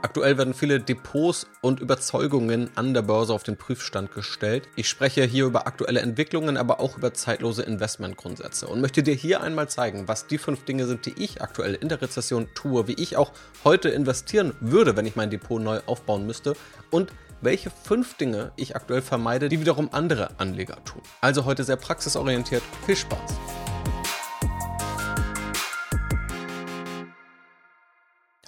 Aktuell werden viele Depots und Überzeugungen an der Börse auf den Prüfstand gestellt. Ich spreche hier über aktuelle Entwicklungen, aber auch über zeitlose Investmentgrundsätze und möchte dir hier einmal zeigen, was die fünf Dinge sind, die ich aktuell in der Rezession tue, wie ich auch heute investieren würde, wenn ich mein Depot neu aufbauen müsste und welche fünf Dinge ich aktuell vermeide, die wiederum andere Anleger tun. Also heute sehr praxisorientiert. Viel Spaß!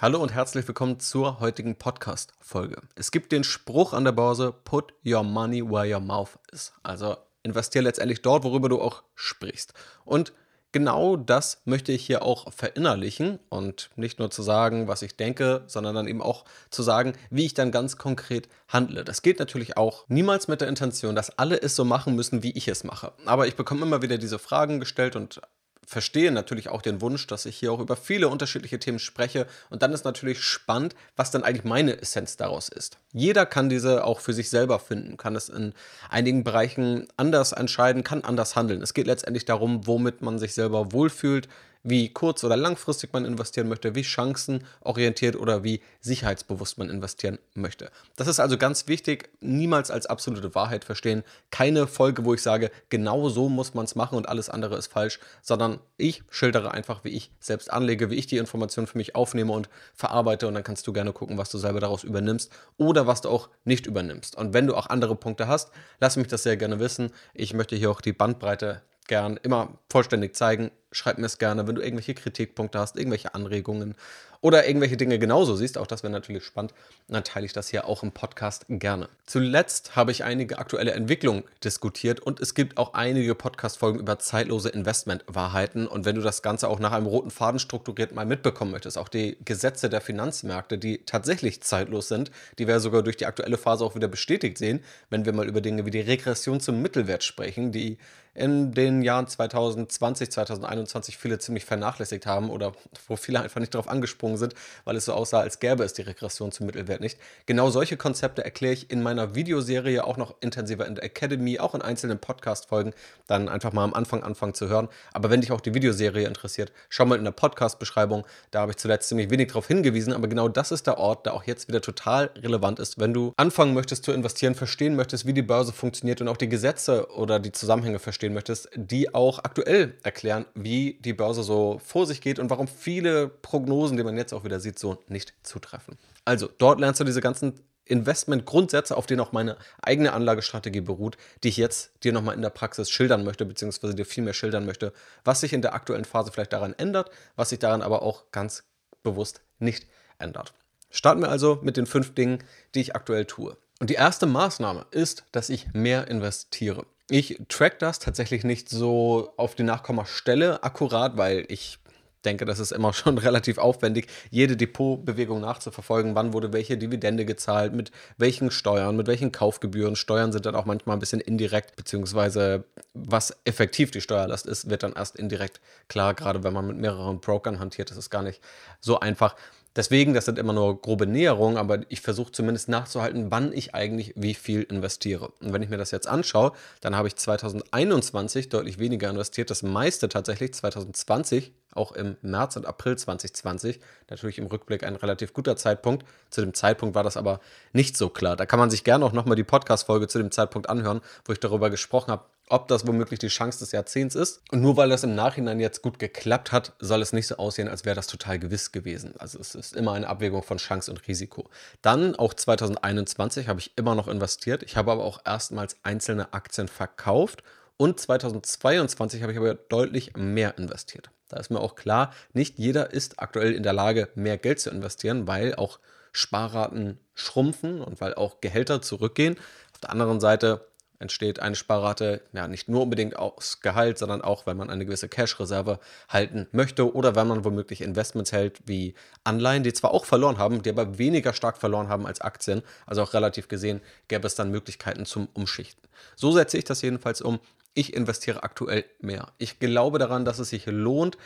Hallo und herzlich willkommen zur heutigen Podcast-Folge. Es gibt den Spruch an der Börse: Put your money where your mouth is. Also investiere letztendlich dort, worüber du auch sprichst. Und genau das möchte ich hier auch verinnerlichen und nicht nur zu sagen, was ich denke, sondern dann eben auch zu sagen, wie ich dann ganz konkret handle. Das geht natürlich auch niemals mit der Intention, dass alle es so machen müssen, wie ich es mache. Aber ich bekomme immer wieder diese Fragen gestellt und verstehe natürlich auch den Wunsch, dass ich hier auch über viele unterschiedliche Themen spreche. Und dann ist natürlich spannend, was dann eigentlich meine Essenz daraus ist. Jeder kann diese auch für sich selber finden, kann es in einigen Bereichen anders entscheiden, kann anders handeln. Es geht letztendlich darum, womit man sich selber wohlfühlt, wie kurz- oder langfristig man investieren möchte, wie chancenorientiert oder wie sicherheitsbewusst man investieren möchte. Das ist also ganz wichtig, niemals als absolute Wahrheit verstehen. Keine Folge, wo ich sage, genau so muss man es machen und alles andere ist falsch, sondern ich schildere einfach, wie ich selbst anlege, wie ich die Informationen für mich aufnehme und verarbeite und dann kannst du gerne gucken, was du selber daraus übernimmst oder was du auch nicht übernimmst. Und wenn du auch andere Punkte hast, lass mich das sehr gerne wissen. Ich möchte hier auch die Bandbreite gern immer vollständig zeigen. Schreib mir es gerne, wenn du irgendwelche Kritikpunkte hast, irgendwelche Anregungen oder irgendwelche Dinge genauso siehst. Auch das wäre natürlich spannend. dann teile ich das hier auch im Podcast gerne. Zuletzt habe ich einige aktuelle Entwicklungen diskutiert und es gibt auch einige Podcast-Folgen über zeitlose Investmentwahrheiten. Und wenn du das Ganze auch nach einem roten Faden strukturiert mal mitbekommen möchtest, auch die Gesetze der Finanzmärkte, die tatsächlich zeitlos sind, die wir sogar durch die aktuelle Phase auch wieder bestätigt sehen, wenn wir mal über Dinge wie die Regression zum Mittelwert sprechen, die in den Jahren 2020, 2021 viele ziemlich vernachlässigt haben oder wo viele einfach nicht darauf angesprungen sind, weil es so aussah, als gäbe es die Regression zum Mittelwert nicht. Genau solche Konzepte erkläre ich in meiner Videoserie auch noch intensiver in der Academy, auch in einzelnen Podcast-Folgen, dann einfach mal am Anfang anfangen zu hören. Aber wenn dich auch die Videoserie interessiert, schau mal in der Podcast-Beschreibung. Da habe ich zuletzt ziemlich wenig darauf hingewiesen, aber genau das ist der Ort, der auch jetzt wieder total relevant ist, wenn du anfangen möchtest zu investieren, verstehen möchtest, wie die Börse funktioniert und auch die Gesetze oder die Zusammenhänge verstehen möchtest, die auch aktuell erklären, wie die Börse so vor sich geht und warum viele Prognosen, die man jetzt auch wieder sieht, so nicht zutreffen. Also, dort lernst du diese ganzen Investmentgrundsätze, auf denen auch meine eigene Anlagestrategie beruht, die ich jetzt dir nochmal in der Praxis schildern möchte, beziehungsweise dir viel mehr schildern möchte, was sich in der aktuellen Phase vielleicht daran ändert, was sich daran aber auch ganz bewusst nicht ändert. Starten wir also mit den fünf Dingen, die ich aktuell tue. Und die erste Maßnahme ist, dass ich mehr investiere. Ich track das tatsächlich nicht so auf die Nachkommastelle akkurat, weil ich denke, das ist immer schon relativ aufwendig, jede Depotbewegung nachzuverfolgen, wann wurde welche Dividende gezahlt, mit welchen Steuern, mit welchen Kaufgebühren. Steuern sind dann auch manchmal ein bisschen indirekt, beziehungsweise was effektiv die Steuerlast ist, wird dann erst indirekt klar, gerade wenn man mit mehreren Brokern hantiert, das ist gar nicht so einfach. Deswegen, das sind immer nur grobe Näherungen, aber ich versuche zumindest nachzuhalten, wann ich eigentlich wie viel investiere. Und wenn ich mir das jetzt anschaue, dann habe ich 2021 deutlich weniger investiert, das meiste tatsächlich 2020, auch im März und April 2020. Natürlich im Rückblick ein relativ guter Zeitpunkt. Zu dem Zeitpunkt war das aber nicht so klar. Da kann man sich gerne auch nochmal die Podcast-Folge zu dem Zeitpunkt anhören, wo ich darüber gesprochen habe, ob das womöglich die Chance des Jahrzehnts ist. Und nur weil das im Nachhinein jetzt gut geklappt hat, soll es nicht so aussehen, als wäre das total gewiss gewesen. Also es ist immer eine Abwägung von Chance und Risiko. Dann auch 2021 habe ich immer noch investiert. Ich habe aber auch erstmals einzelne Aktien verkauft. Und 2022 habe ich aber deutlich mehr investiert. Da ist mir auch klar, nicht jeder ist aktuell in der Lage, mehr Geld zu investieren, weil auch Sparraten schrumpfen und weil auch Gehälter zurückgehen. Auf der anderen Seite entsteht eine Sparrate ja nicht nur unbedingt aus Gehalt, sondern auch, wenn man eine gewisse Cash-Reserve halten möchte oder wenn man womöglich Investments hält wie Anleihen, die zwar auch verloren haben, die aber weniger stark verloren haben als Aktien. Also auch relativ gesehen gäbe es dann Möglichkeiten zum Umschichten. So setze ich das jedenfalls um. Ich investiere aktuell mehr. Ich glaube daran, dass es sich lohnt,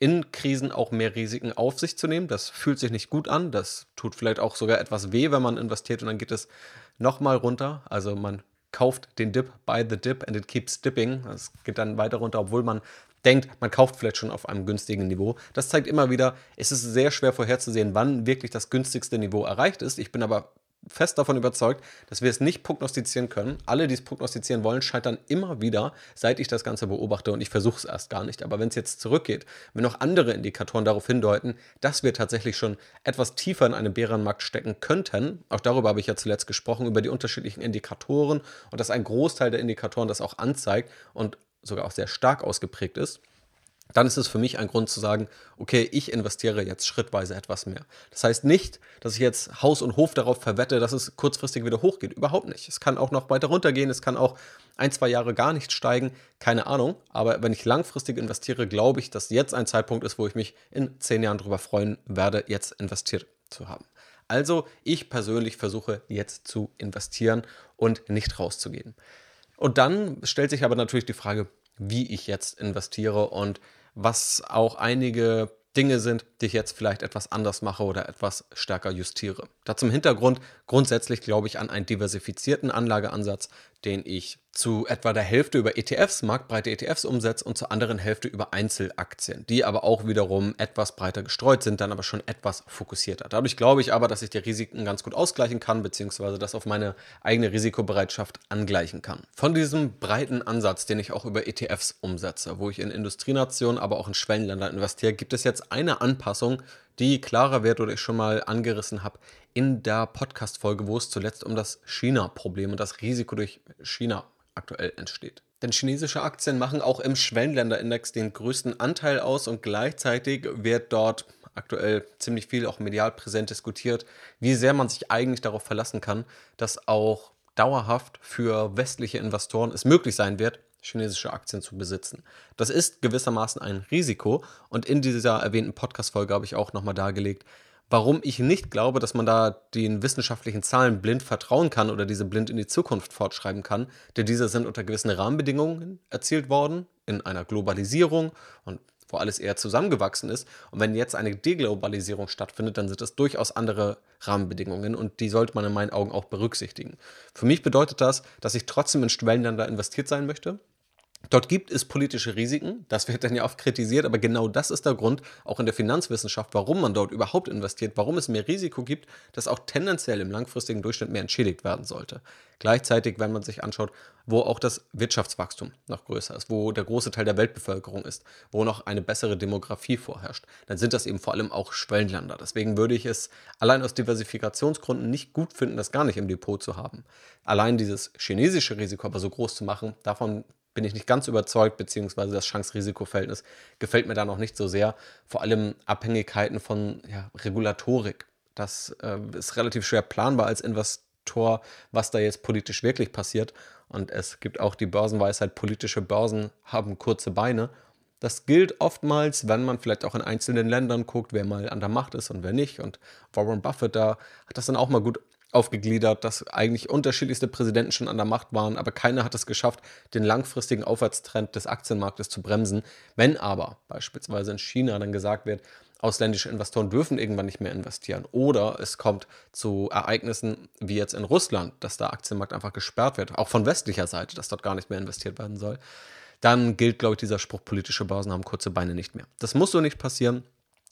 in Krisen auch mehr Risiken auf sich zu nehmen. Das fühlt sich nicht gut an. Das tut vielleicht auch sogar etwas weh, wenn man investiert und dann geht es nochmal runter. Also man kauft den Dip, buy the dip and it keeps dipping. Es geht dann weiter runter, obwohl man denkt, man kauft vielleicht schon auf einem günstigen Niveau. Das zeigt immer wieder, es ist sehr schwer vorherzusehen, wann wirklich das günstigste Niveau erreicht ist. Ich bin aber fest davon überzeugt, dass wir es nicht prognostizieren können. Alle, die es prognostizieren wollen, scheitern immer wieder, seit ich das Ganze beobachte und ich versuche es erst gar nicht. Aber wenn es jetzt zurückgeht, wenn noch andere Indikatoren darauf hindeuten, dass wir tatsächlich schon etwas tiefer in einem Bärenmarkt stecken könnten, auch darüber habe ich ja zuletzt gesprochen, über die unterschiedlichen Indikatoren und dass ein Großteil der Indikatoren das auch anzeigt und sogar auch sehr stark ausgeprägt ist, dann ist es für mich ein Grund zu sagen, okay, ich investiere jetzt schrittweise etwas mehr. Das heißt nicht, dass ich jetzt Haus und Hof darauf verwette, dass es kurzfristig wieder hochgeht. Überhaupt nicht. Es kann auch noch weiter runtergehen, es kann auch ein, zwei Jahre gar nicht steigen, keine Ahnung. Aber wenn ich langfristig investiere, glaube ich, dass jetzt ein Zeitpunkt ist, wo ich mich in zehn Jahren darüber freuen werde, jetzt investiert zu haben. Also ich persönlich versuche jetzt zu investieren und nicht rauszugehen. Und dann stellt sich aber natürlich die Frage, wie ich jetzt investiere und was auch einige Dinge sind, die ich jetzt vielleicht etwas anders mache oder etwas stärker justiere. Da zum Hintergrund grundsätzlich glaube ich an einen diversifizierten Anlageansatz, den ich zu etwa der Hälfte über ETFs, marktbreite ETFs umsetze und zur anderen Hälfte über Einzelaktien, die aber auch wiederum etwas breiter gestreut sind, dann aber schon etwas fokussierter. Dadurch glaube ich aber, dass ich die Risiken ganz gut ausgleichen kann, beziehungsweise das auf meine eigene Risikobereitschaft angleichen kann. Von diesem breiten Ansatz, den ich auch über ETFs umsetze, wo ich in Industrienationen, aber auch in Schwellenländer investiere, gibt es jetzt eine Anpassung, die klarer wird oder ich schon mal angerissen habe in der Podcast-Folge, wo es zuletzt um das China-Problem und das Risiko durch China aktuell entsteht. Denn chinesische Aktien machen auch im Schwellenländerindex den größten Anteil aus und gleichzeitig wird dort aktuell ziemlich viel auch medial präsent diskutiert, wie sehr man sich eigentlich darauf verlassen kann, dass auch dauerhaft für westliche Investoren es möglich sein wird, chinesische Aktien zu besitzen. Das ist gewissermaßen ein Risiko und in dieser erwähnten Podcast-Folge habe ich auch nochmal dargelegt, warum ich nicht glaube, dass man da den wissenschaftlichen Zahlen blind vertrauen kann oder diese blind in die Zukunft fortschreiben kann, denn diese sind unter gewissen Rahmenbedingungen erzielt worden, in einer Globalisierung und wo alles eher zusammengewachsen ist. Und wenn jetzt eine Deglobalisierung stattfindet, dann sind es durchaus andere Rahmenbedingungen und die sollte man in meinen Augen auch berücksichtigen. Für mich bedeutet das, dass ich trotzdem in Schwellenländer investiert sein möchte, Dort gibt es politische Risiken, das wird dann ja oft kritisiert, aber genau das ist der Grund, auch in der Finanzwissenschaft, warum man dort überhaupt investiert, warum es mehr Risiko gibt, das auch tendenziell im langfristigen Durchschnitt mehr entschädigt werden sollte. Gleichzeitig, wenn man sich anschaut, wo auch das Wirtschaftswachstum noch größer ist, wo der große Teil der Weltbevölkerung ist, wo noch eine bessere Demografie vorherrscht, dann sind das eben vor allem auch Schwellenländer. Deswegen würde ich es allein aus Diversifikationsgründen nicht gut finden, das gar nicht im Depot zu haben. Allein dieses chinesische Risiko aber so groß zu machen, davon bin ich nicht ganz überzeugt, beziehungsweise das Chance-Risiko-Verhältnis gefällt mir da noch nicht so sehr. Vor allem Abhängigkeiten von ja, Regulatorik. Das äh, ist relativ schwer planbar als Investor, was da jetzt politisch wirklich passiert. Und es gibt auch die Börsenweisheit, politische Börsen haben kurze Beine. Das gilt oftmals, wenn man vielleicht auch in einzelnen Ländern guckt, wer mal an der Macht ist und wer nicht. Und Warren Buffett da hat das dann auch mal gut aufgegliedert, dass eigentlich unterschiedlichste Präsidenten schon an der Macht waren, aber keiner hat es geschafft, den langfristigen Aufwärtstrend des Aktienmarktes zu bremsen. Wenn aber beispielsweise in China dann gesagt wird, ausländische Investoren dürfen irgendwann nicht mehr investieren oder es kommt zu Ereignissen wie jetzt in Russland, dass der Aktienmarkt einfach gesperrt wird, auch von westlicher Seite, dass dort gar nicht mehr investiert werden soll, dann gilt, glaube ich, dieser Spruch, politische Börsen haben kurze Beine nicht mehr. Das muss so nicht passieren.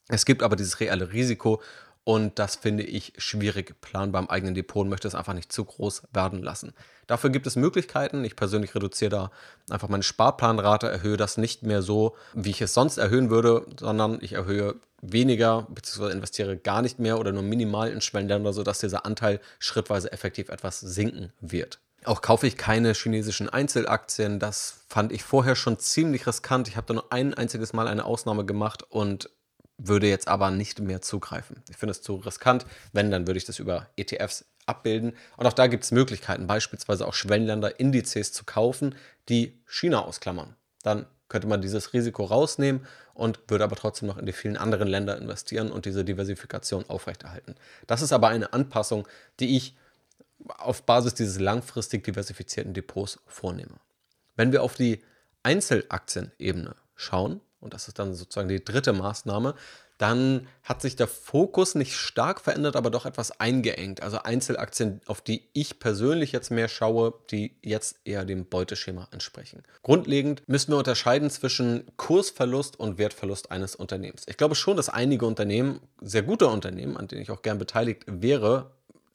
Es gibt aber dieses reelle Risiko und das finde ich schwierig planbar im eigenen Depot und möchte es einfach nicht zu groß werden lassen. Dafür gibt es Möglichkeiten. Ich persönlich reduziere da einfach meine Sparplanrate, erhöhe das nicht mehr so, wie ich es sonst erhöhen würde, sondern ich erhöhe weniger bzw. investiere gar nicht mehr oder nur minimal in Schwellenländer, sodass dieser Anteil schrittweise effektiv etwas sinken wird. Auch kaufe ich keine chinesischen Einzelaktien. Das fand ich vorher schon ziemlich riskant. Ich habe da nur ein einziges Mal eine Ausnahme gemacht und würde jetzt aber nicht mehr zugreifen. Ich finde es zu riskant. Wenn, dann würde ich das über ETFs abbilden. Und auch da gibt es Möglichkeiten, beispielsweise auch Schwellenländer-Indizes zu kaufen, die China ausklammern. Dann könnte man dieses Risiko rausnehmen und würde aber trotzdem noch in die vielen anderen Länder investieren und diese Diversifikation aufrechterhalten. Das ist aber eine Anpassung, die ich auf Basis dieses langfristig diversifizierten Depots vornehme. Wenn wir auf die Einzelaktienebene schauen, und das ist dann sozusagen die dritte Maßnahme, dann hat sich der Fokus nicht stark verändert, aber doch etwas eingeengt. Also Einzelaktien, auf die ich persönlich jetzt mehr schaue, die jetzt eher dem Beuteschema entsprechen. Grundlegend müssen wir unterscheiden zwischen Kursverlust und Wertverlust eines Unternehmens. Ich glaube schon, dass einige Unternehmen, sehr gute Unternehmen, an denen ich auch gern beteiligt wäre,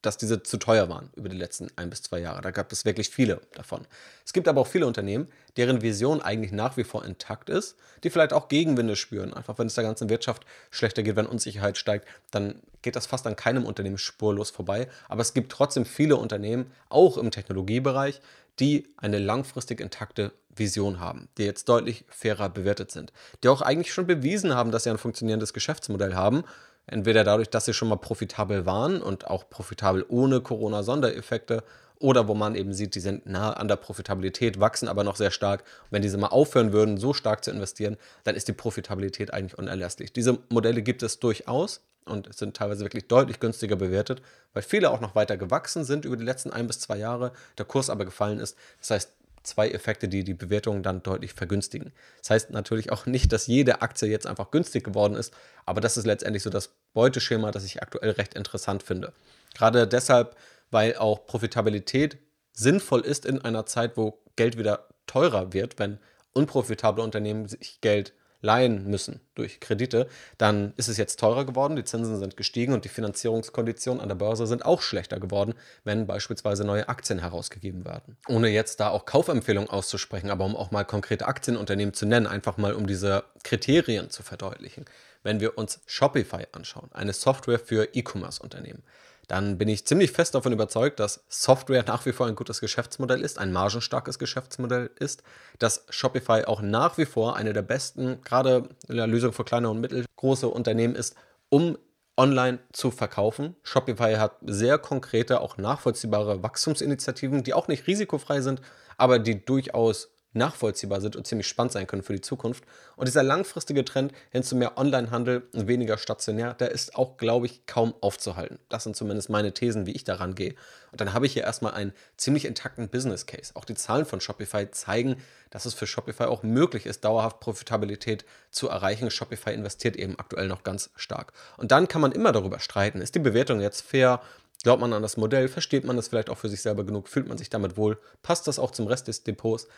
dass diese zu teuer waren über die letzten ein bis zwei Jahre. Da gab es wirklich viele davon. Es gibt aber auch viele Unternehmen, deren Vision eigentlich nach wie vor intakt ist, die vielleicht auch Gegenwinde spüren. Einfach wenn es der ganzen Wirtschaft schlechter geht, wenn Unsicherheit steigt, dann geht das fast an keinem Unternehmen spurlos vorbei. Aber es gibt trotzdem viele Unternehmen, auch im Technologiebereich, die eine langfristig intakte Vision haben, die jetzt deutlich fairer bewertet sind, die auch eigentlich schon bewiesen haben, dass sie ein funktionierendes Geschäftsmodell haben Entweder dadurch, dass sie schon mal profitabel waren und auch profitabel ohne Corona-Sondereffekte oder wo man eben sieht, die sind nah an der Profitabilität, wachsen aber noch sehr stark. Und wenn diese mal aufhören würden, so stark zu investieren, dann ist die Profitabilität eigentlich unerlässlich. Diese Modelle gibt es durchaus und sind teilweise wirklich deutlich günstiger bewertet, weil viele auch noch weiter gewachsen sind über die letzten ein bis zwei Jahre, der Kurs aber gefallen ist. Das heißt, zwei Effekte, die die Bewertung dann deutlich vergünstigen. Das heißt natürlich auch nicht, dass jede Aktie jetzt einfach günstig geworden ist, aber das ist letztendlich so das Beuteschema, das ich aktuell recht interessant finde. Gerade deshalb, weil auch Profitabilität sinnvoll ist in einer Zeit, wo Geld wieder teurer wird, wenn unprofitable Unternehmen sich Geld leihen müssen durch Kredite, dann ist es jetzt teurer geworden, die Zinsen sind gestiegen und die Finanzierungskonditionen an der Börse sind auch schlechter geworden, wenn beispielsweise neue Aktien herausgegeben werden. Ohne jetzt da auch Kaufempfehlungen auszusprechen, aber um auch mal konkrete Aktienunternehmen zu nennen, einfach mal um diese Kriterien zu verdeutlichen. Wenn wir uns Shopify anschauen, eine Software für E-Commerce-Unternehmen, dann bin ich ziemlich fest davon überzeugt, dass Software nach wie vor ein gutes Geschäftsmodell ist, ein margenstarkes Geschäftsmodell ist, dass Shopify auch nach wie vor eine der besten, gerade in der Lösung für kleine und mittelgroße Unternehmen ist, um online zu verkaufen. Shopify hat sehr konkrete, auch nachvollziehbare Wachstumsinitiativen, die auch nicht risikofrei sind, aber die durchaus nachvollziehbar sind und ziemlich spannend sein können für die Zukunft. Und dieser langfristige Trend hin zu mehr Onlinehandel und weniger stationär, der ist auch, glaube ich, kaum aufzuhalten. Das sind zumindest meine Thesen, wie ich daran gehe. Und dann habe ich hier erstmal einen ziemlich intakten Business Case. Auch die Zahlen von Shopify zeigen, dass es für Shopify auch möglich ist, dauerhaft Profitabilität zu erreichen. Shopify investiert eben aktuell noch ganz stark. Und dann kann man immer darüber streiten, ist die Bewertung jetzt fair? Glaubt man an das Modell? Versteht man das vielleicht auch für sich selber genug? Fühlt man sich damit wohl? Passt das auch zum Rest des Depots?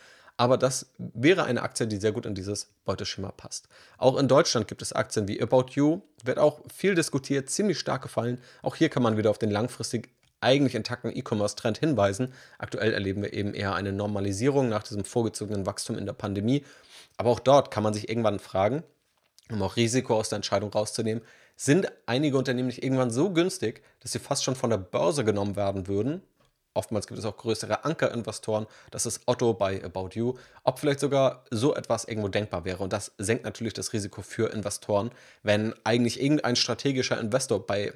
Aber das wäre eine Aktie, die sehr gut in dieses Beuteschema passt. Auch in Deutschland gibt es Aktien wie About You, wird auch viel diskutiert, ziemlich stark gefallen. Auch hier kann man wieder auf den langfristig eigentlich intakten E-Commerce-Trend hinweisen. Aktuell erleben wir eben eher eine Normalisierung nach diesem vorgezogenen Wachstum in der Pandemie. Aber auch dort kann man sich irgendwann fragen, um auch Risiko aus der Entscheidung rauszunehmen, sind einige Unternehmen nicht irgendwann so günstig, dass sie fast schon von der Börse genommen werden würden Oftmals gibt es auch größere Ankerinvestoren. Das ist Otto bei About You. Ob vielleicht sogar so etwas irgendwo denkbar wäre. Und das senkt natürlich das Risiko für Investoren, wenn eigentlich irgendein strategischer Investor bei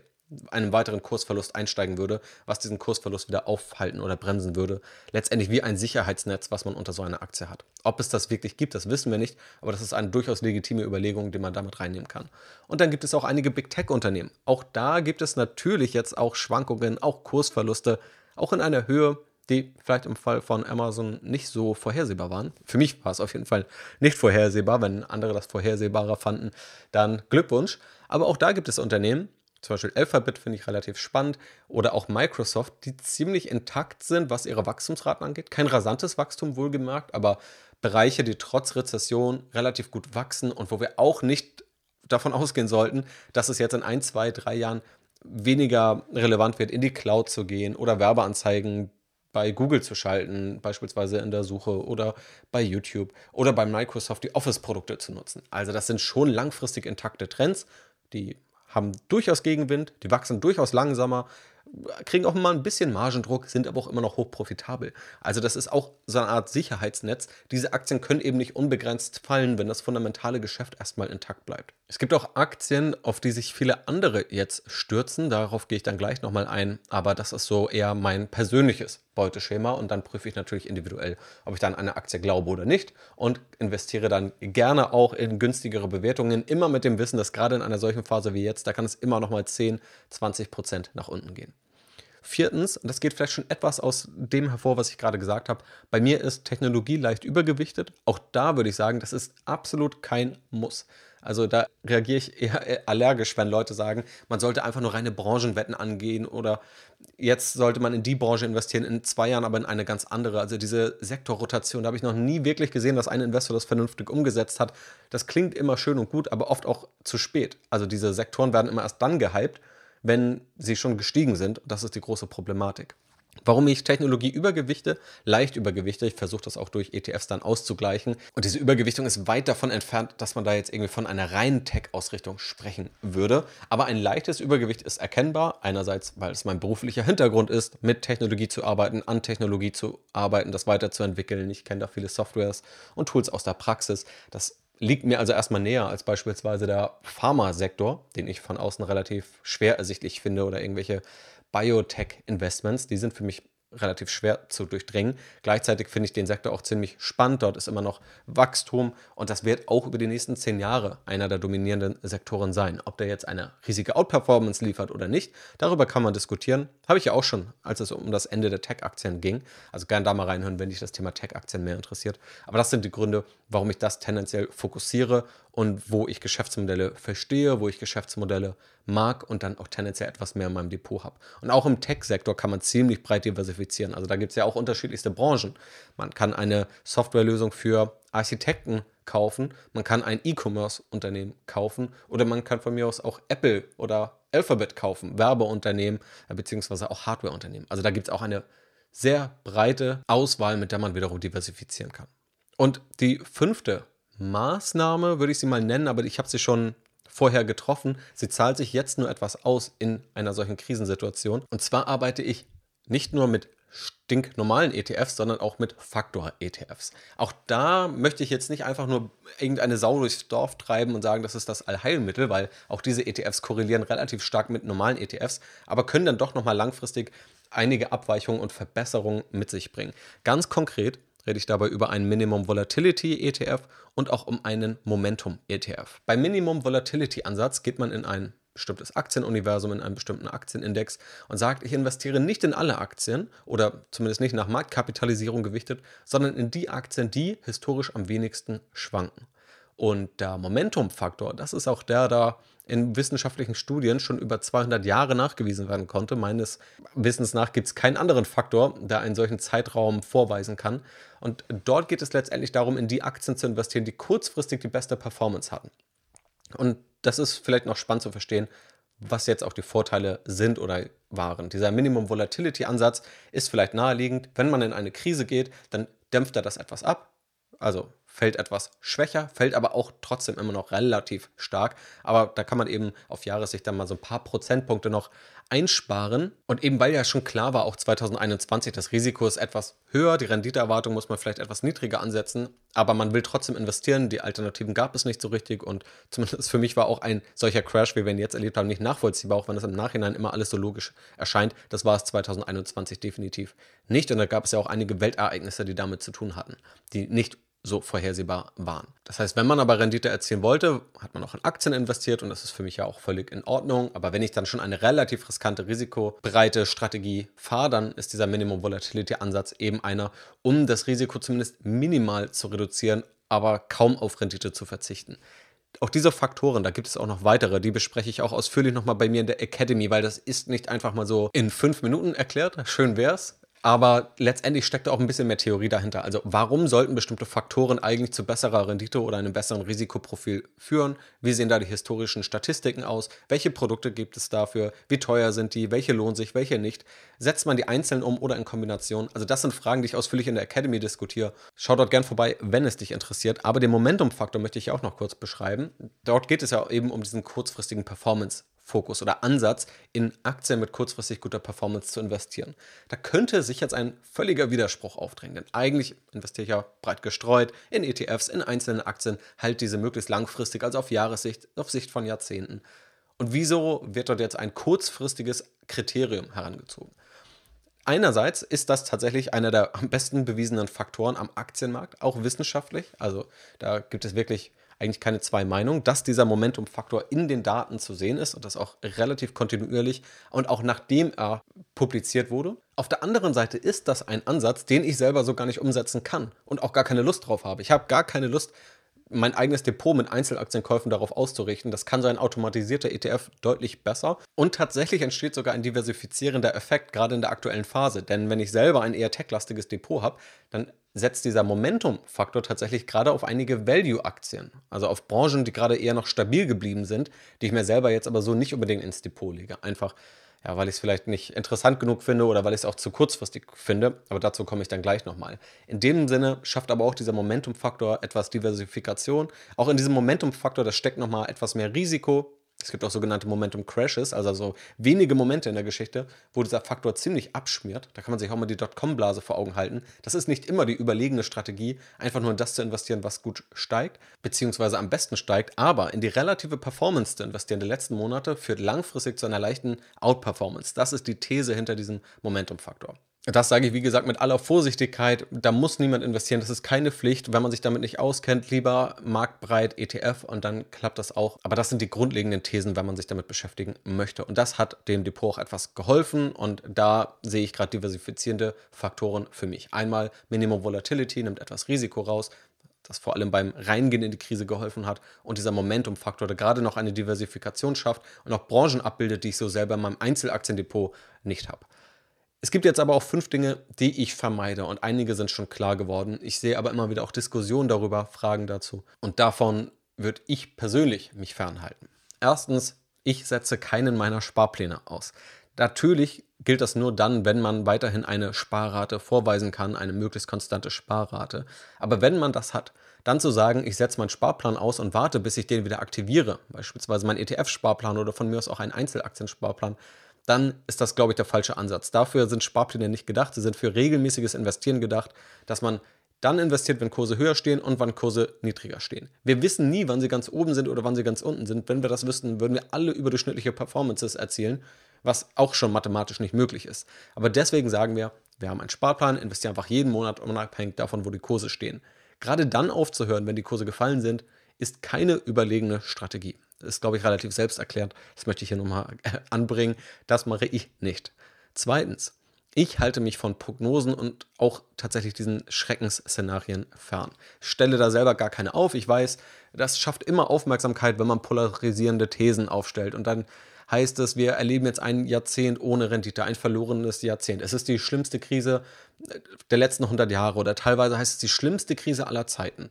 einem weiteren Kursverlust einsteigen würde, was diesen Kursverlust wieder aufhalten oder bremsen würde. Letztendlich wie ein Sicherheitsnetz, was man unter so einer Aktie hat. Ob es das wirklich gibt, das wissen wir nicht, aber das ist eine durchaus legitime Überlegung, die man damit reinnehmen kann. Und dann gibt es auch einige Big Tech-Unternehmen. Auch da gibt es natürlich jetzt auch Schwankungen, auch Kursverluste, auch in einer Höhe, die vielleicht im Fall von Amazon nicht so vorhersehbar waren. Für mich war es auf jeden Fall nicht vorhersehbar. Wenn andere das vorhersehbarer fanden, dann Glückwunsch. Aber auch da gibt es Unternehmen, zum Beispiel Alphabet finde ich relativ spannend oder auch Microsoft, die ziemlich intakt sind, was ihre Wachstumsraten angeht. Kein rasantes Wachstum wohlgemerkt, aber Bereiche, die trotz Rezession relativ gut wachsen und wo wir auch nicht davon ausgehen sollten, dass es jetzt in ein, zwei, drei Jahren weniger relevant wird, in die Cloud zu gehen oder Werbeanzeigen bei Google zu schalten, beispielsweise in der Suche oder bei YouTube oder bei Microsoft die Office-Produkte zu nutzen. Also das sind schon langfristig intakte Trends, die haben durchaus Gegenwind, die wachsen durchaus langsamer, kriegen auch mal ein bisschen Margendruck, sind aber auch immer noch hochprofitabel. Also das ist auch so eine Art Sicherheitsnetz. Diese Aktien können eben nicht unbegrenzt fallen, wenn das fundamentale Geschäft erstmal intakt bleibt. Es gibt auch Aktien, auf die sich viele andere jetzt stürzen. Darauf gehe ich dann gleich nochmal ein. Aber das ist so eher mein persönliches Beuteschema. Und dann prüfe ich natürlich individuell, ob ich dann eine Aktie glaube oder nicht. Und investiere dann gerne auch in günstigere Bewertungen. Immer mit dem Wissen, dass gerade in einer solchen Phase wie jetzt, da kann es immer nochmal 10, 20 Prozent nach unten gehen. Viertens, und das geht vielleicht schon etwas aus dem hervor, was ich gerade gesagt habe, bei mir ist Technologie leicht übergewichtet. Auch da würde ich sagen, das ist absolut kein Muss. Also da reagiere ich eher allergisch, wenn Leute sagen, man sollte einfach nur reine Branchenwetten angehen oder jetzt sollte man in die Branche investieren, in zwei Jahren aber in eine ganz andere. Also diese Sektorrotation, da habe ich noch nie wirklich gesehen, dass ein Investor das vernünftig umgesetzt hat. Das klingt immer schön und gut, aber oft auch zu spät. Also diese Sektoren werden immer erst dann gehypt, wenn sie schon gestiegen sind. Das ist die große Problematik. Warum ich Technologie übergewichte, leicht übergewichte, ich versuche das auch durch ETFs dann auszugleichen. Und diese Übergewichtung ist weit davon entfernt, dass man da jetzt irgendwie von einer reinen Tech-Ausrichtung sprechen würde. Aber ein leichtes Übergewicht ist erkennbar. Einerseits, weil es mein beruflicher Hintergrund ist, mit Technologie zu arbeiten, an Technologie zu arbeiten, das weiterzuentwickeln. Ich kenne da viele Softwares und Tools aus der Praxis. Das liegt mir also erstmal näher als beispielsweise der Pharmasektor, den ich von außen relativ schwer ersichtlich finde oder irgendwelche Biotech-Investments. Die sind für mich relativ schwer zu durchdringen. Gleichzeitig finde ich den Sektor auch ziemlich spannend. Dort ist immer noch Wachstum und das wird auch über die nächsten zehn Jahre einer der dominierenden Sektoren sein. Ob der jetzt eine riesige Outperformance liefert oder nicht, darüber kann man diskutieren. Habe ich ja auch schon, als es um das Ende der Tech-Aktien ging. Also gerne da mal reinhören, wenn dich das Thema Tech-Aktien mehr interessiert. Aber das sind die Gründe, warum ich das tendenziell fokussiere und wo ich Geschäftsmodelle verstehe, wo ich Geschäftsmodelle mag und dann auch tendenziell etwas mehr in meinem Depot habe. Und auch im Tech-Sektor kann man ziemlich breit diversifizieren. Also da gibt es ja auch unterschiedlichste Branchen. Man kann eine Softwarelösung für Architekten kaufen, man kann ein E-Commerce-Unternehmen kaufen oder man kann von mir aus auch Apple oder Alphabet kaufen, Werbeunternehmen äh, beziehungsweise auch Hardwareunternehmen. Also da gibt es auch eine sehr breite Auswahl, mit der man wiederum diversifizieren kann. Und die fünfte Maßnahme, würde ich sie mal nennen, aber ich habe sie schon vorher getroffen. Sie zahlt sich jetzt nur etwas aus in einer solchen Krisensituation. Und zwar arbeite ich nicht nur mit stinknormalen ETFs, sondern auch mit Faktor-ETFs. Auch da möchte ich jetzt nicht einfach nur irgendeine Sau durchs Dorf treiben und sagen, das ist das Allheilmittel, weil auch diese ETFs korrelieren relativ stark mit normalen ETFs, aber können dann doch nochmal langfristig einige Abweichungen und Verbesserungen mit sich bringen. Ganz konkret rede ich dabei über einen Minimum Volatility ETF und auch um einen Momentum ETF. Beim Minimum Volatility Ansatz geht man in ein bestimmtes Aktienuniversum, in einen bestimmten Aktienindex und sagt, ich investiere nicht in alle Aktien oder zumindest nicht nach Marktkapitalisierung gewichtet, sondern in die Aktien, die historisch am wenigsten schwanken. Und der Momentum-Faktor, das ist auch der da in wissenschaftlichen Studien schon über 200 Jahre nachgewiesen werden konnte. Meines Wissens nach gibt es keinen anderen Faktor, der einen solchen Zeitraum vorweisen kann. Und dort geht es letztendlich darum, in die Aktien zu investieren, die kurzfristig die beste Performance hatten. Und das ist vielleicht noch spannend zu verstehen, was jetzt auch die Vorteile sind oder waren. Dieser Minimum Volatility Ansatz ist vielleicht naheliegend. Wenn man in eine Krise geht, dann dämpft er das etwas ab. Also fällt etwas schwächer, fällt aber auch trotzdem immer noch relativ stark. Aber da kann man eben auf Jahressicht dann mal so ein paar Prozentpunkte noch einsparen. Und eben weil ja schon klar war, auch 2021, das Risiko ist etwas höher, die Renditeerwartung muss man vielleicht etwas niedriger ansetzen, aber man will trotzdem investieren. Die Alternativen gab es nicht so richtig und zumindest für mich war auch ein solcher Crash, wie wir ihn jetzt erlebt haben, nicht nachvollziehbar, auch wenn es im Nachhinein immer alles so logisch erscheint. Das war es 2021 definitiv nicht. Und da gab es ja auch einige Weltereignisse, die damit zu tun hatten, die nicht so vorhersehbar waren. Das heißt, wenn man aber Rendite erzielen wollte, hat man auch in Aktien investiert und das ist für mich ja auch völlig in Ordnung. Aber wenn ich dann schon eine relativ riskante, risikobreite Strategie fahre, dann ist dieser Minimum Volatility Ansatz eben einer, um das Risiko zumindest minimal zu reduzieren, aber kaum auf Rendite zu verzichten. Auch diese Faktoren, da gibt es auch noch weitere, die bespreche ich auch ausführlich nochmal bei mir in der Academy, weil das ist nicht einfach mal so in fünf Minuten erklärt. Schön wär's. Aber letztendlich steckt auch ein bisschen mehr Theorie dahinter. Also warum sollten bestimmte Faktoren eigentlich zu besserer Rendite oder einem besseren Risikoprofil führen? Wie sehen da die historischen Statistiken aus? Welche Produkte gibt es dafür? Wie teuer sind die? Welche lohnen sich? Welche nicht? Setzt man die einzeln um oder in Kombination? Also das sind Fragen, die ich ausführlich in der Academy diskutiere. Schau dort gern vorbei, wenn es dich interessiert. Aber den Momentum-Faktor möchte ich auch noch kurz beschreiben. Dort geht es ja eben um diesen kurzfristigen Performance Fokus oder Ansatz, in Aktien mit kurzfristig guter Performance zu investieren. Da könnte sich jetzt ein völliger Widerspruch aufdrängen, denn eigentlich investiere ich ja breit gestreut in ETFs, in einzelne Aktien, halt diese möglichst langfristig, also auf Jahressicht, auf Sicht von Jahrzehnten. Und wieso wird dort jetzt ein kurzfristiges Kriterium herangezogen? Einerseits ist das tatsächlich einer der am besten bewiesenen Faktoren am Aktienmarkt, auch wissenschaftlich. Also da gibt es wirklich eigentlich keine zwei Meinungen, dass dieser Momentum-Faktor in den Daten zu sehen ist und das auch relativ kontinuierlich und auch nachdem er publiziert wurde. Auf der anderen Seite ist das ein Ansatz, den ich selber so gar nicht umsetzen kann und auch gar keine Lust drauf habe. Ich habe gar keine Lust, mein eigenes Depot mit Einzelaktienkäufen darauf auszurichten. Das kann so ein automatisierter ETF deutlich besser. Und tatsächlich entsteht sogar ein diversifizierender Effekt, gerade in der aktuellen Phase. Denn wenn ich selber ein eher techlastiges Depot habe, dann setzt dieser Momentum-Faktor tatsächlich gerade auf einige Value-Aktien. Also auf Branchen, die gerade eher noch stabil geblieben sind, die ich mir selber jetzt aber so nicht unbedingt ins Depot lege. Einfach ja, weil ich es vielleicht nicht interessant genug finde oder weil ich es auch zu kurzfristig finde. Aber dazu komme ich dann gleich nochmal. In dem Sinne schafft aber auch dieser Momentum-Faktor etwas Diversifikation. Auch in diesem Momentum-Faktor, da steckt nochmal etwas mehr Risiko, es gibt auch sogenannte Momentum Crashes, also so wenige Momente in der Geschichte, wo dieser Faktor ziemlich abschmiert. Da kann man sich auch mal die Dotcom-Blase vor Augen halten. Das ist nicht immer die überlegene Strategie, einfach nur in das zu investieren, was gut steigt, beziehungsweise am besten steigt. Aber in die relative Performance zu investieren der letzten Monate führt langfristig zu einer leichten Outperformance. Das ist die These hinter diesem Momentum-Faktor. Das sage ich, wie gesagt, mit aller Vorsichtigkeit. Da muss niemand investieren. Das ist keine Pflicht. Wenn man sich damit nicht auskennt, lieber marktbreit ETF und dann klappt das auch. Aber das sind die grundlegenden Thesen, wenn man sich damit beschäftigen möchte. Und das hat dem Depot auch etwas geholfen. Und da sehe ich gerade diversifizierende Faktoren für mich. Einmal Minimum Volatility nimmt etwas Risiko raus das vor allem beim Reingehen in die Krise geholfen hat und dieser Momentum-Faktor, der gerade noch eine Diversifikation schafft und auch Branchen abbildet, die ich so selber in meinem Einzelaktiendepot nicht habe. Es gibt jetzt aber auch fünf Dinge, die ich vermeide und einige sind schon klar geworden. Ich sehe aber immer wieder auch Diskussionen darüber, Fragen dazu und davon würde ich persönlich mich fernhalten. Erstens, ich setze keinen meiner Sparpläne aus. Natürlich gilt das nur dann, wenn man weiterhin eine Sparrate vorweisen kann, eine möglichst konstante Sparrate. Aber wenn man das hat, dann zu sagen, ich setze meinen Sparplan aus und warte, bis ich den wieder aktiviere, beispielsweise mein ETF-Sparplan oder von mir aus auch einen Einzelaktiensparplan, dann ist das, glaube ich, der falsche Ansatz. Dafür sind Sparpläne nicht gedacht. Sie sind für regelmäßiges Investieren gedacht, dass man dann investiert, wenn Kurse höher stehen und wann Kurse niedriger stehen. Wir wissen nie, wann sie ganz oben sind oder wann sie ganz unten sind. Wenn wir das wüssten, würden wir alle überdurchschnittliche Performances erzielen, was auch schon mathematisch nicht möglich ist. Aber deswegen sagen wir, wir haben einen Sparplan, investieren einfach jeden Monat unabhängig davon, wo die Kurse stehen. Gerade dann aufzuhören, wenn die Kurse gefallen sind, ist keine überlegene Strategie ist, glaube ich, relativ selbsterklärend. Das möchte ich hier nochmal anbringen. Das mache ich nicht. Zweitens, ich halte mich von Prognosen und auch tatsächlich diesen Schreckensszenarien fern. Ich stelle da selber gar keine auf. Ich weiß, das schafft immer Aufmerksamkeit, wenn man polarisierende Thesen aufstellt. Und dann heißt es, wir erleben jetzt ein Jahrzehnt ohne Rendite, ein verlorenes Jahrzehnt. Es ist die schlimmste Krise der letzten 100 Jahre oder teilweise heißt es die schlimmste Krise aller Zeiten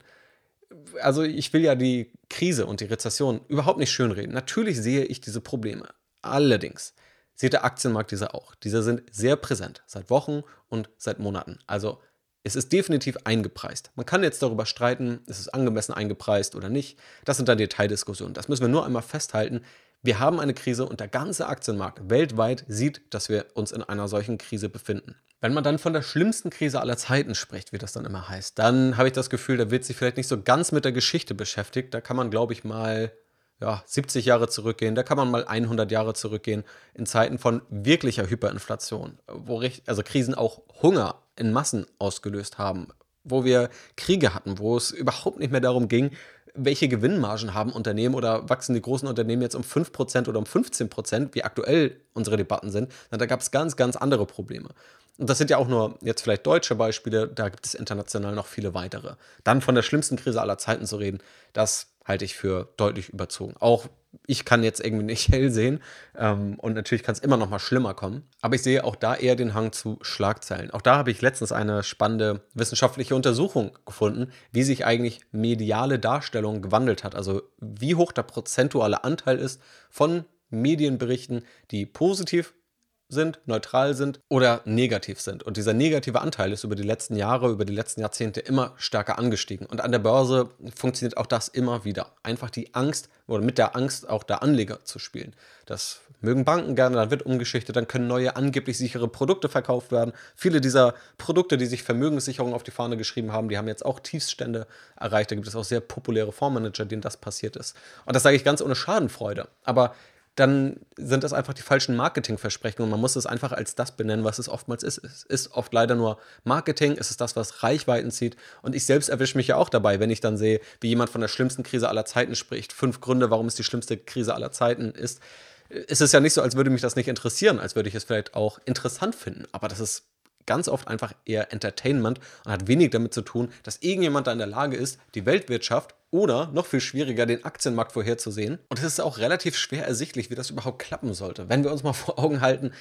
also ich will ja die Krise und die Rezession überhaupt nicht schönreden. Natürlich sehe ich diese Probleme. Allerdings sieht der Aktienmarkt diese auch. Diese sind sehr präsent, seit Wochen und seit Monaten. Also es ist definitiv eingepreist. Man kann jetzt darüber streiten, ist es angemessen eingepreist oder nicht. Das sind dann Detaildiskussionen. Das müssen wir nur einmal festhalten. Wir haben eine Krise und der ganze Aktienmarkt weltweit sieht, dass wir uns in einer solchen Krise befinden. Wenn man dann von der schlimmsten Krise aller Zeiten spricht, wie das dann immer heißt, dann habe ich das Gefühl, da wird sich vielleicht nicht so ganz mit der Geschichte beschäftigt. Da kann man, glaube ich, mal ja, 70 Jahre zurückgehen, da kann man mal 100 Jahre zurückgehen, in Zeiten von wirklicher Hyperinflation, wo also Krisen auch Hunger in Massen ausgelöst haben, wo wir Kriege hatten, wo es überhaupt nicht mehr darum ging, welche Gewinnmargen haben Unternehmen oder wachsen die großen Unternehmen jetzt um 5% oder um 15%, wie aktuell unsere Debatten sind, da gab es ganz, ganz andere Probleme. Und das sind ja auch nur jetzt vielleicht deutsche Beispiele, da gibt es international noch viele weitere. Dann von der schlimmsten Krise aller Zeiten zu reden, das halte ich für deutlich überzogen. Auch ich kann jetzt irgendwie nicht hell sehen ähm, und natürlich kann es immer noch mal schlimmer kommen. Aber ich sehe auch da eher den Hang zu Schlagzeilen. Auch da habe ich letztens eine spannende wissenschaftliche Untersuchung gefunden, wie sich eigentlich mediale Darstellung gewandelt hat. Also wie hoch der prozentuale Anteil ist von Medienberichten, die positiv sind, neutral sind oder negativ sind. Und dieser negative Anteil ist über die letzten Jahre, über die letzten Jahrzehnte immer stärker angestiegen. Und an der Börse funktioniert auch das immer wieder. Einfach die Angst oder mit der Angst auch der Anleger zu spielen. Das mögen Banken gerne, dann wird umgeschichtet, dann können neue angeblich sichere Produkte verkauft werden. Viele dieser Produkte, die sich Vermögenssicherung auf die Fahne geschrieben haben, die haben jetzt auch Tiefstände erreicht. Da gibt es auch sehr populäre Fondsmanager, denen das passiert ist. Und das sage ich ganz ohne Schadenfreude. Aber dann sind das einfach die falschen Marketingversprechen und man muss es einfach als das benennen, was es oftmals ist. Es ist oft leider nur Marketing, es ist das, was Reichweiten zieht und ich selbst erwische mich ja auch dabei, wenn ich dann sehe, wie jemand von der schlimmsten Krise aller Zeiten spricht, fünf Gründe, warum es die schlimmste Krise aller Zeiten ist. Es ist ja nicht so, als würde mich das nicht interessieren, als würde ich es vielleicht auch interessant finden, aber das ist ganz oft einfach eher Entertainment und hat wenig damit zu tun, dass irgendjemand da in der Lage ist, die Weltwirtschaft Oder noch viel schwieriger, den Aktienmarkt vorherzusehen. Und es ist auch relativ schwer ersichtlich, wie das überhaupt klappen sollte. Wenn wir uns mal vor Augen halten,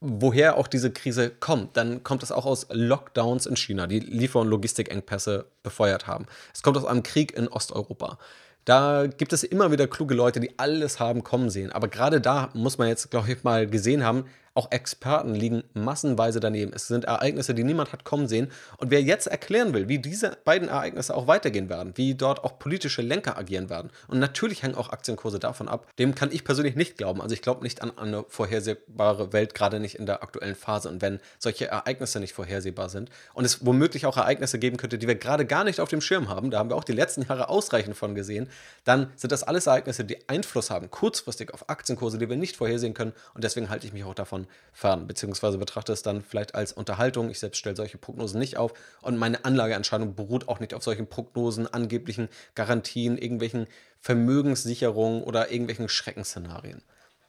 woher auch diese Krise kommt, dann kommt es auch aus Lockdowns in China, die Liefer- und Logistikengpässe befeuert haben. Es kommt aus einem Krieg in Osteuropa. Da gibt es immer wieder kluge Leute, die alles haben kommen sehen. Aber gerade da muss man jetzt, glaube ich, mal gesehen haben, auch Experten liegen massenweise daneben. Es sind Ereignisse, die niemand hat kommen sehen. Und wer jetzt erklären will, wie diese beiden Ereignisse auch weitergehen werden, wie dort auch politische Lenker agieren werden, und natürlich hängen auch Aktienkurse davon ab, dem kann ich persönlich nicht glauben. Also ich glaube nicht an eine vorhersehbare Welt, gerade nicht in der aktuellen Phase. Und wenn solche Ereignisse nicht vorhersehbar sind und es womöglich auch Ereignisse geben könnte, die wir gerade gar nicht auf dem Schirm haben, da haben wir auch die letzten Jahre ausreichend von gesehen, dann sind das alles Ereignisse, die Einfluss haben, kurzfristig auf Aktienkurse, die wir nicht vorhersehen können. Und deswegen halte ich mich auch davon fern, beziehungsweise betrachte es dann vielleicht als Unterhaltung. Ich selbst stelle solche Prognosen nicht auf und meine Anlageentscheidung beruht auch nicht auf solchen Prognosen, angeblichen Garantien, irgendwelchen Vermögenssicherungen oder irgendwelchen Schreckensszenarien.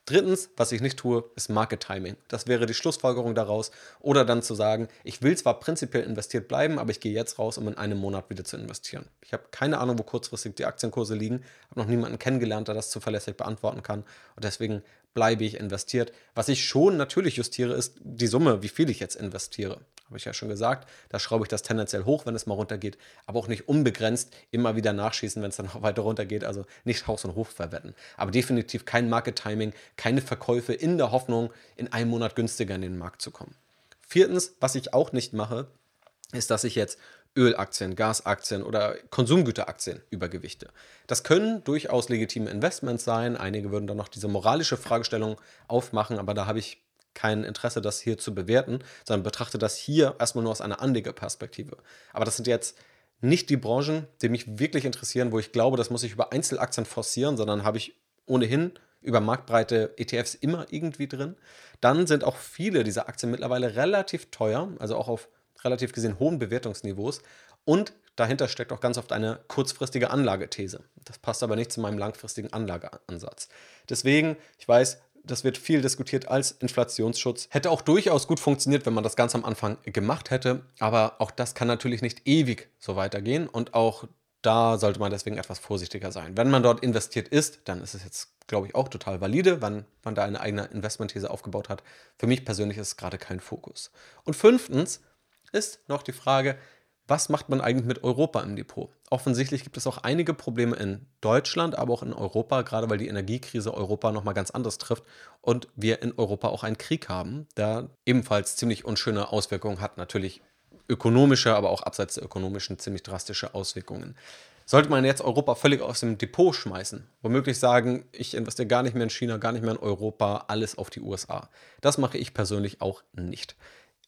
Drittens, was ich nicht tue, ist Market Timing. Das wäre die Schlussfolgerung daraus. Oder dann zu sagen, ich will zwar prinzipiell investiert bleiben, aber ich gehe jetzt raus, um in einem Monat wieder zu investieren. Ich habe keine Ahnung, wo kurzfristig die Aktienkurse liegen, habe noch niemanden kennengelernt, der das zuverlässig beantworten kann. Und deswegen bleibe ich investiert. Was ich schon natürlich justiere, ist die Summe, wie viel ich jetzt investiere. Habe ich ja schon gesagt, da schraube ich das tendenziell hoch, wenn es mal runtergeht, aber auch nicht unbegrenzt immer wieder nachschießen, wenn es dann noch weiter runtergeht. Also nicht Haus und Hof verwetten. Aber definitiv kein Market Timing, keine Verkäufe in der Hoffnung, in einem Monat günstiger in den Markt zu kommen. Viertens, was ich auch nicht mache, ist, dass ich jetzt Ölaktien, Gasaktien oder Konsumgüteraktien übergewichte. Das können durchaus legitime Investments sein. Einige würden dann noch diese moralische Fragestellung aufmachen, aber da habe ich kein Interesse, das hier zu bewerten, sondern betrachte das hier erstmal nur aus einer Anlegerperspektive. Aber das sind jetzt nicht die Branchen, die mich wirklich interessieren, wo ich glaube, das muss ich über Einzelaktien forcieren, sondern habe ich ohnehin über marktbreite ETFs immer irgendwie drin. Dann sind auch viele dieser Aktien mittlerweile relativ teuer, also auch auf relativ gesehen hohen Bewertungsniveaus. Und dahinter steckt auch ganz oft eine kurzfristige Anlagethese. Das passt aber nicht zu meinem langfristigen Anlageansatz. Deswegen, ich weiß, das wird viel diskutiert als Inflationsschutz. Hätte auch durchaus gut funktioniert, wenn man das ganz am Anfang gemacht hätte. Aber auch das kann natürlich nicht ewig so weitergehen. Und auch da sollte man deswegen etwas vorsichtiger sein. Wenn man dort investiert ist, dann ist es jetzt, glaube ich, auch total valide, wenn man da eine eigene Investmentthese aufgebaut hat. Für mich persönlich ist es gerade kein Fokus. Und fünftens, ist noch die Frage, was macht man eigentlich mit Europa im Depot? Offensichtlich gibt es auch einige Probleme in Deutschland, aber auch in Europa, gerade weil die Energiekrise Europa nochmal ganz anders trifft und wir in Europa auch einen Krieg haben, der ebenfalls ziemlich unschöne Auswirkungen hat. Natürlich ökonomische, aber auch abseits der ökonomischen ziemlich drastische Auswirkungen. Sollte man jetzt Europa völlig aus dem Depot schmeißen, womöglich sagen, ich investiere gar nicht mehr in China, gar nicht mehr in Europa, alles auf die USA. Das mache ich persönlich auch nicht.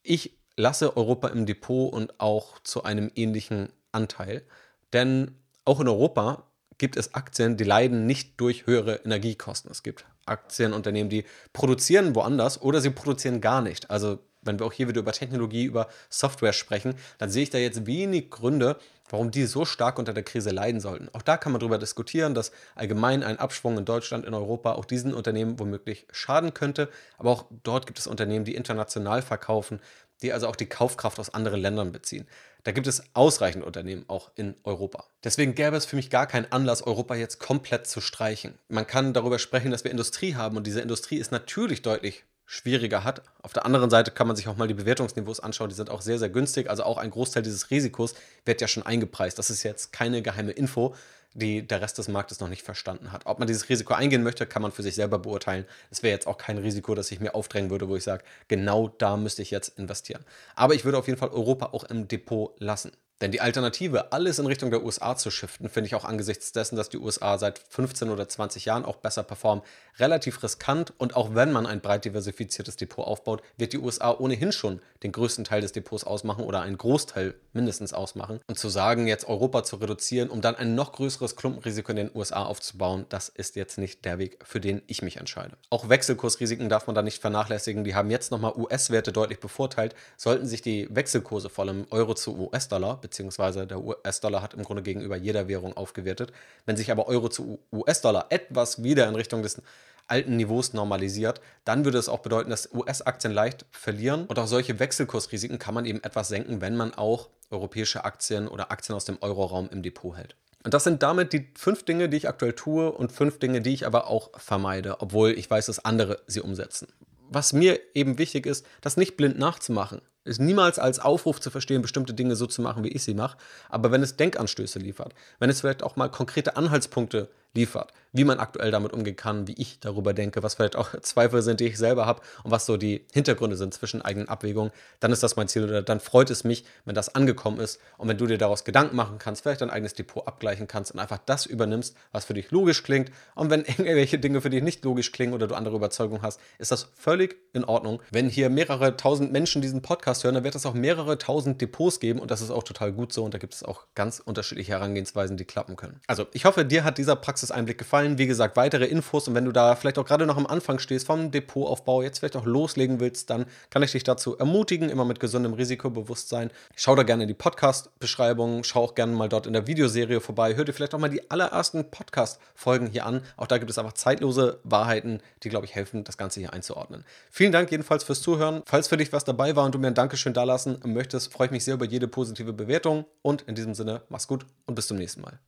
Ich lasse Europa im Depot und auch zu einem ähnlichen Anteil. Denn auch in Europa gibt es Aktien, die leiden nicht durch höhere Energiekosten. Es gibt Aktienunternehmen, die produzieren woanders oder sie produzieren gar nicht. Also wenn wir auch hier wieder über Technologie, über Software sprechen, dann sehe ich da jetzt wenig Gründe, warum die so stark unter der Krise leiden sollten. Auch da kann man darüber diskutieren, dass allgemein ein Abschwung in Deutschland, in Europa auch diesen Unternehmen womöglich schaden könnte. Aber auch dort gibt es Unternehmen, die international verkaufen, die also auch die Kaufkraft aus anderen Ländern beziehen. Da gibt es ausreichend Unternehmen auch in Europa. Deswegen gäbe es für mich gar keinen Anlass, Europa jetzt komplett zu streichen. Man kann darüber sprechen, dass wir Industrie haben und diese Industrie ist natürlich deutlich schwieriger hat. Auf der anderen Seite kann man sich auch mal die Bewertungsniveaus anschauen, die sind auch sehr, sehr günstig. Also auch ein Großteil dieses Risikos wird ja schon eingepreist. Das ist jetzt keine geheime Info, die der Rest des Marktes noch nicht verstanden hat. Ob man dieses Risiko eingehen möchte, kann man für sich selber beurteilen. Es wäre jetzt auch kein Risiko, das ich mir aufdrängen würde, wo ich sage, genau da müsste ich jetzt investieren. Aber ich würde auf jeden Fall Europa auch im Depot lassen. Denn die Alternative, alles in Richtung der USA zu shiften, finde ich auch angesichts dessen, dass die USA seit 15 oder 20 Jahren auch besser performen, relativ riskant. Und auch wenn man ein breit diversifiziertes Depot aufbaut, wird die USA ohnehin schon den größten Teil des Depots ausmachen oder einen Großteil mindestens ausmachen. Und zu sagen, jetzt Europa zu reduzieren, um dann ein noch größeres Klumpenrisiko in den USA aufzubauen, das ist jetzt nicht der Weg, für den ich mich entscheide. Auch Wechselkursrisiken darf man da nicht vernachlässigen. Die haben jetzt nochmal US-Werte deutlich bevorteilt. Sollten sich die Wechselkurse vor allem Euro zu US-Dollar beziehungsweise der US-Dollar hat im Grunde gegenüber jeder Währung aufgewertet. Wenn sich aber Euro zu US-Dollar etwas wieder in Richtung des alten Niveaus normalisiert, dann würde es auch bedeuten, dass US-Aktien leicht verlieren. Und auch solche Wechselkursrisiken kann man eben etwas senken, wenn man auch europäische Aktien oder Aktien aus dem Euroraum im Depot hält. Und das sind damit die fünf Dinge, die ich aktuell tue und fünf Dinge, die ich aber auch vermeide, obwohl ich weiß, dass andere sie umsetzen. Was mir eben wichtig ist, das nicht blind nachzumachen. Ist niemals als Aufruf zu verstehen, bestimmte Dinge so zu machen, wie ich sie mache. Aber wenn es Denkanstöße liefert, wenn es vielleicht auch mal konkrete Anhaltspunkte liefert, wie man aktuell damit umgehen kann, wie ich darüber denke, was vielleicht auch Zweifel sind, die ich selber habe und was so die Hintergründe sind zwischen eigenen Abwägungen, dann ist das mein Ziel oder dann freut es mich, wenn das angekommen ist und wenn du dir daraus Gedanken machen kannst, vielleicht dein eigenes Depot abgleichen kannst und einfach das übernimmst, was für dich logisch klingt und wenn irgendwelche Dinge für dich nicht logisch klingen oder du andere Überzeugungen hast, ist das völlig in Ordnung. Wenn hier mehrere tausend Menschen diesen Podcast hören, dann wird es auch mehrere tausend Depots geben und das ist auch total gut so und da gibt es auch ganz unterschiedliche Herangehensweisen, die klappen können. Also ich hoffe, dir hat dieser Praxis Praxiseinblick gefallen. Wie gesagt, weitere Infos und wenn du da vielleicht auch gerade noch am Anfang stehst vom Depotaufbau, jetzt vielleicht auch loslegen willst, dann kann ich dich dazu ermutigen, immer mit gesundem Risikobewusstsein. Schau da gerne in die Podcast-Beschreibung, schau auch gerne mal dort in der Videoserie vorbei, hör dir vielleicht auch mal die allerersten Podcast-Folgen hier an. Auch da gibt es einfach zeitlose Wahrheiten, die, glaube ich, helfen, das Ganze hier einzuordnen. Vielen Dank jedenfalls fürs Zuhören. Falls für dich was dabei war und du mir ein Dankeschön dalassen möchtest, freue ich mich sehr über jede positive Bewertung und in diesem Sinne, mach's gut und bis zum nächsten Mal.